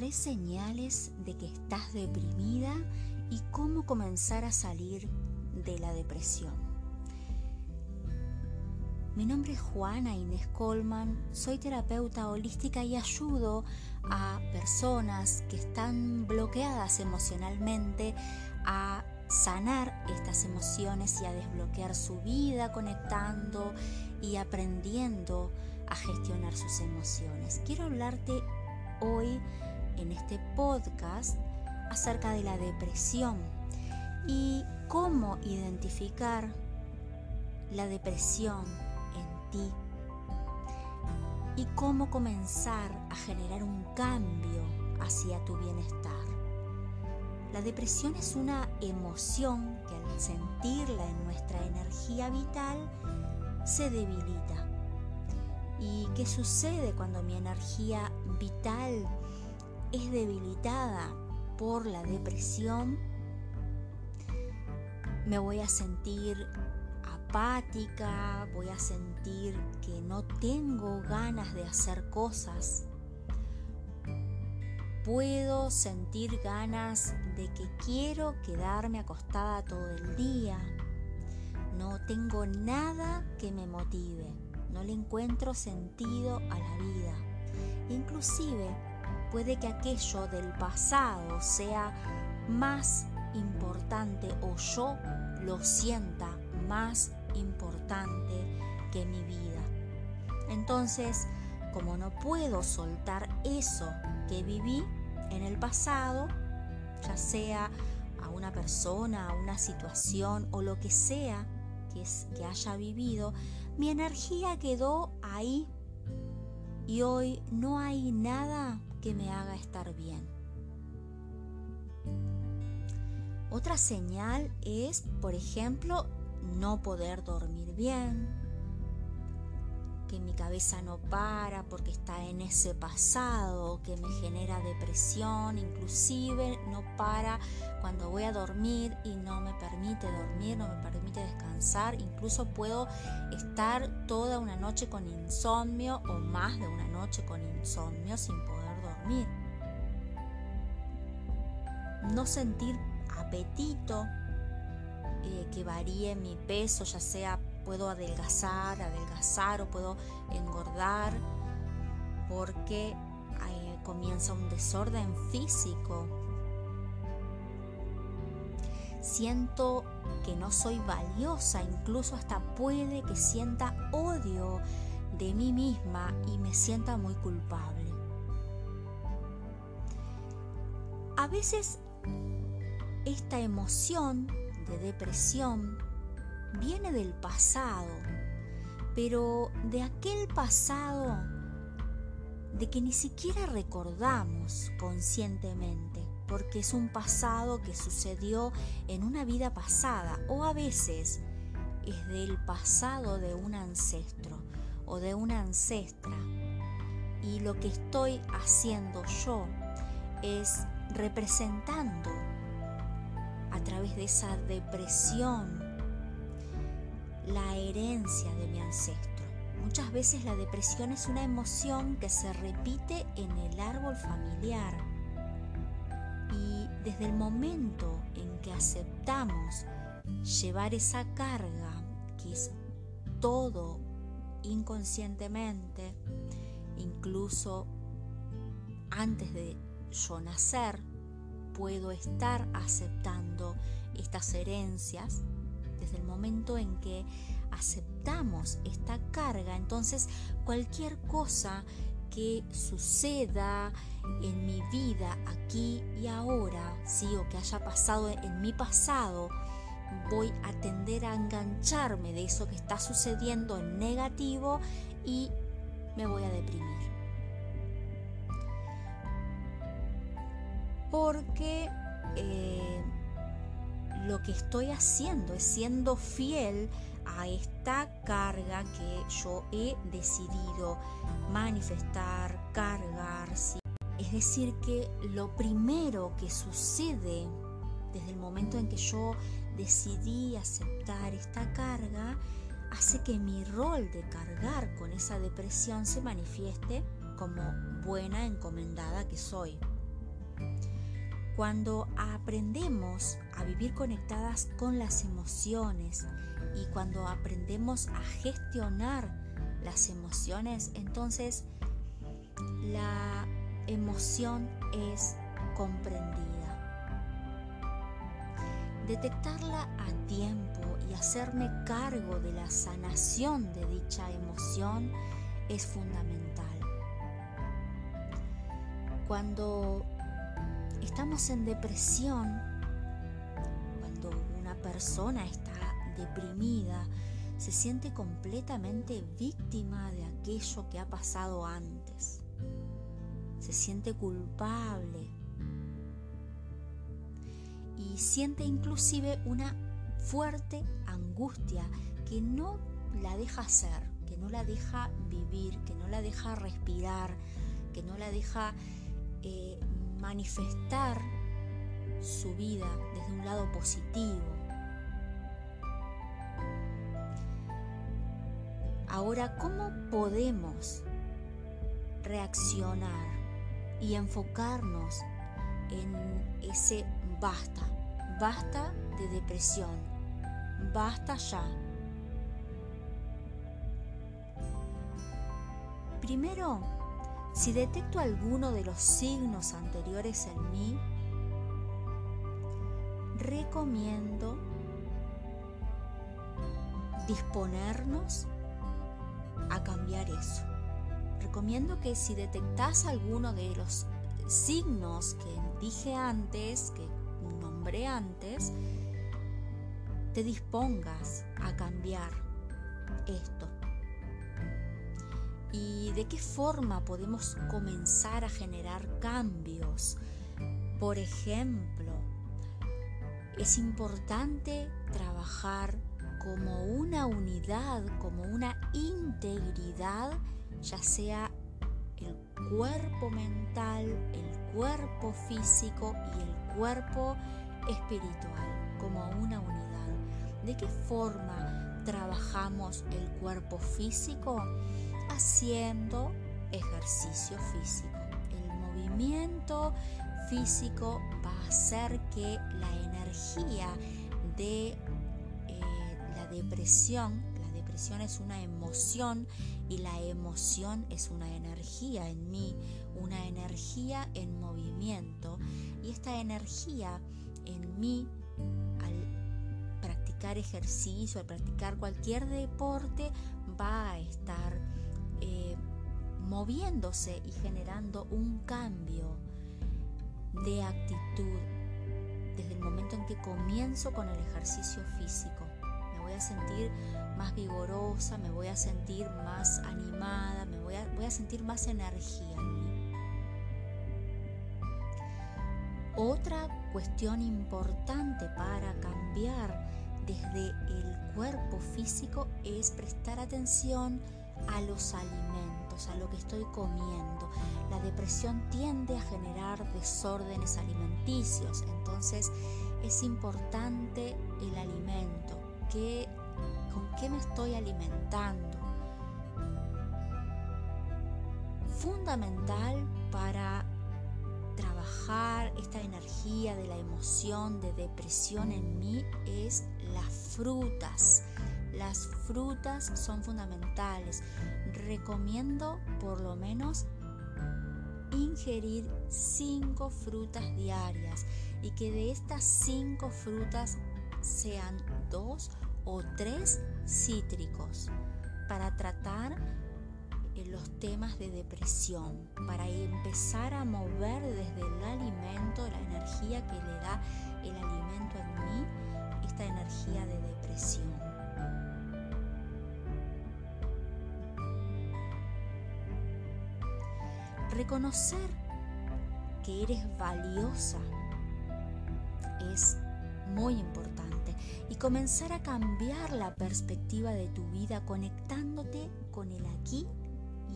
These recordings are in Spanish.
tres señales de que estás deprimida y cómo comenzar a salir de la depresión. Mi nombre es Juana Inés Colman, soy terapeuta holística y ayudo a personas que están bloqueadas emocionalmente a sanar estas emociones y a desbloquear su vida conectando y aprendiendo a gestionar sus emociones. Quiero hablarte hoy en este podcast acerca de la depresión y cómo identificar la depresión en ti y cómo comenzar a generar un cambio hacia tu bienestar. La depresión es una emoción que al sentirla en nuestra energía vital se debilita. ¿Y qué sucede cuando mi energía vital es debilitada por la depresión? Me voy a sentir apática, voy a sentir que no tengo ganas de hacer cosas. Puedo sentir ganas de que quiero quedarme acostada todo el día. No tengo nada que me motive. No le encuentro sentido a la vida. Inclusive puede que aquello del pasado sea más importante o yo lo sienta más importante que mi vida. Entonces, como no puedo soltar eso que viví en el pasado, ya sea a una persona, a una situación o lo que sea que, haya vivido, mi energía quedó ahí y hoy no hay nada que me haga estar bien. Otra señal es, por ejemplo, no poder dormir bien, que mi cabeza no para porque está en ese pasado que me genera depresión, inclusive no para cuando voy a dormir y no me permite dormir, no me permite descansar, incluso puedo estar toda una noche con insomnio o más de una noche con insomnio sin poder No sentir apetito, eh, que varíe mi peso, ya sea puedo adelgazar, adelgazar o puedo engordar, porque comienza un desorden físico. Siento que no soy valiosa, incluso hasta puede que sienta odio de mí misma y me sienta muy culpable. A veces esta emoción de depresión viene del pasado, pero de aquel pasado de que ni siquiera recordamos conscientemente, porque es un pasado que sucedió en una vida pasada o a veces es del pasado de un ancestro o de una ancestra. Y lo que estoy haciendo yo es representando a través de esa depresión la herencia de mi ancestro. Muchas veces la depresión es una emoción que se repite en el árbol familiar. Y desde el momento en que aceptamos llevar esa carga, que es todo inconscientemente, incluso antes de yo nacer, puedo estar aceptando estas herencias desde el momento en que aceptamos esta carga, entonces cualquier cosa que suceda en mi vida aquí y ahora, sí, o que haya pasado en mi pasado, voy a tender a engancharme de eso que está sucediendo en negativo y me voy a deprimir. Porque eh, lo que estoy haciendo es siendo fiel a esta carga que yo he decidido manifestar, cargar. Es decir, que lo primero que sucede desde el momento en que yo decidí aceptar esta carga, hace que mi rol de cargar con esa depresión se manifieste como buena encomendada que soy. Cuando aprendemos a vivir conectadas con las emociones y cuando aprendemos a gestionar las emociones, entonces la emoción es comprendida. Detectarla a tiempo y hacerme cargo de la sanación de dicha emoción es fundamental. Cuando estamos en depresión, cuando una persona está deprimida, se siente completamente víctima de aquello que ha pasado antes. Se siente culpable y siente inclusive una fuerte angustia que no la deja ser, que no la deja vivir, que no la deja respirar, que no la deja eh, manifestar su vida desde un lado positivo. Ahora, ¿cómo podemos reaccionar y enfocarnos en ese basta, basta de depresión, basta ya? Primero, si detecto alguno de los signos anteriores en mí, recomiendo disponernos a cambiar eso. Recomiendo que si detectas alguno de los signos que dije antes, que nombré antes, te dispongas a cambiar esto. ¿Y de qué forma podemos comenzar a generar cambios? Por ejemplo, es importante trabajar como una unidad, como una integridad, ya sea el cuerpo mental, el cuerpo físico y el cuerpo espiritual, como una unidad. ¿De qué forma trabajamos el cuerpo físico? Haciendo ejercicio físico. El movimiento físico va a hacer que la energía de depresión, la depresión es una emoción y la emoción es una energía en mí, una energía en movimiento. Y esta energía en mí, al practicar ejercicio, al practicar cualquier deporte, va a estar eh, moviéndose y generando un cambio de actitud desde el momento en que comienzo con el ejercicio físico voy a sentir más vigorosa, me voy a sentir más animada, me voy a, voy a sentir más energía en mí. Otra cuestión importante para cambiar desde el cuerpo físico es prestar atención a los alimentos, a lo que estoy comiendo. La depresión tiende a generar desórdenes alimenticios, entonces es importante el alimento con qué me estoy alimentando. Fundamental para trabajar esta energía de la emoción, de depresión en mí es las frutas. Las frutas son fundamentales. Recomiendo por lo menos ingerir cinco frutas diarias y que de estas cinco frutas sean dos o tres cítricos para tratar eh, los temas de depresión, para empezar a mover desde el alimento, la energía que le da el alimento en mí, esta energía de depresión. Reconocer que eres valiosa es muy importante y comenzar a cambiar la perspectiva de tu vida conectándote con el aquí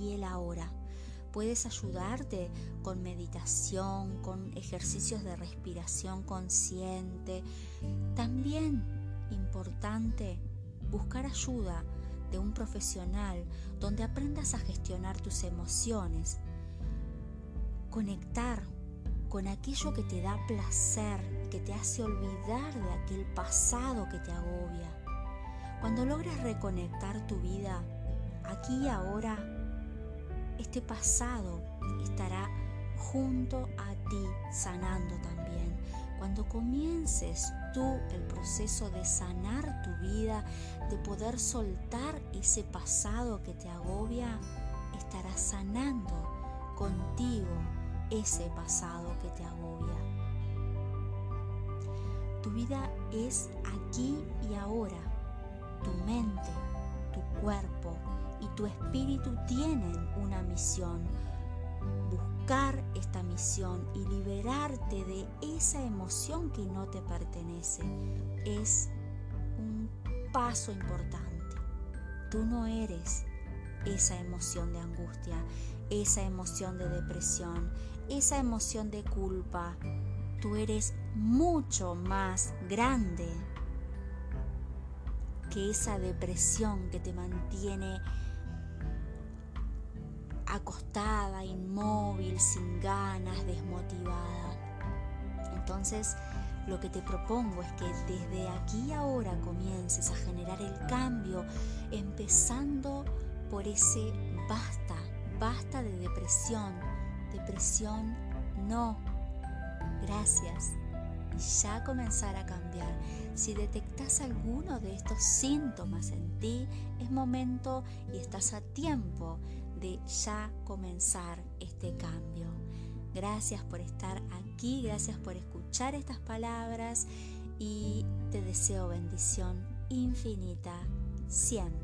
y el ahora. Puedes ayudarte con meditación, con ejercicios de respiración consciente. También importante buscar ayuda de un profesional donde aprendas a gestionar tus emociones, conectar con aquello que te da placer, que te hace olvidar de aquel pasado que te agobia. Cuando logres reconectar tu vida aquí y ahora, este pasado estará junto a ti sanando también. Cuando comiences tú el proceso de sanar tu vida, de poder soltar ese pasado que te agobia, estarás sanando contigo ese pasado que te agobia. Tu vida es aquí y ahora. Tu mente, tu cuerpo y tu espíritu tienen una misión. Buscar esta misión y liberarte de esa emoción que no te pertenece es un paso importante. Tú no eres esa emoción de angustia, esa emoción de depresión, esa emoción de culpa. Tú eres mucho más grande que esa depresión que te mantiene acostada, inmóvil, sin ganas, desmotivada. Entonces, lo que te propongo es que desde aquí ahora comiences a generar el cambio, empezando por ese basta, basta de depresión, depresión no, gracias, y ya comenzar a cambiar. Si detectas alguno de estos síntomas en ti, es momento y estás a tiempo de ya comenzar este cambio. Gracias por estar aquí, gracias por escuchar estas palabras y te deseo bendición infinita siempre.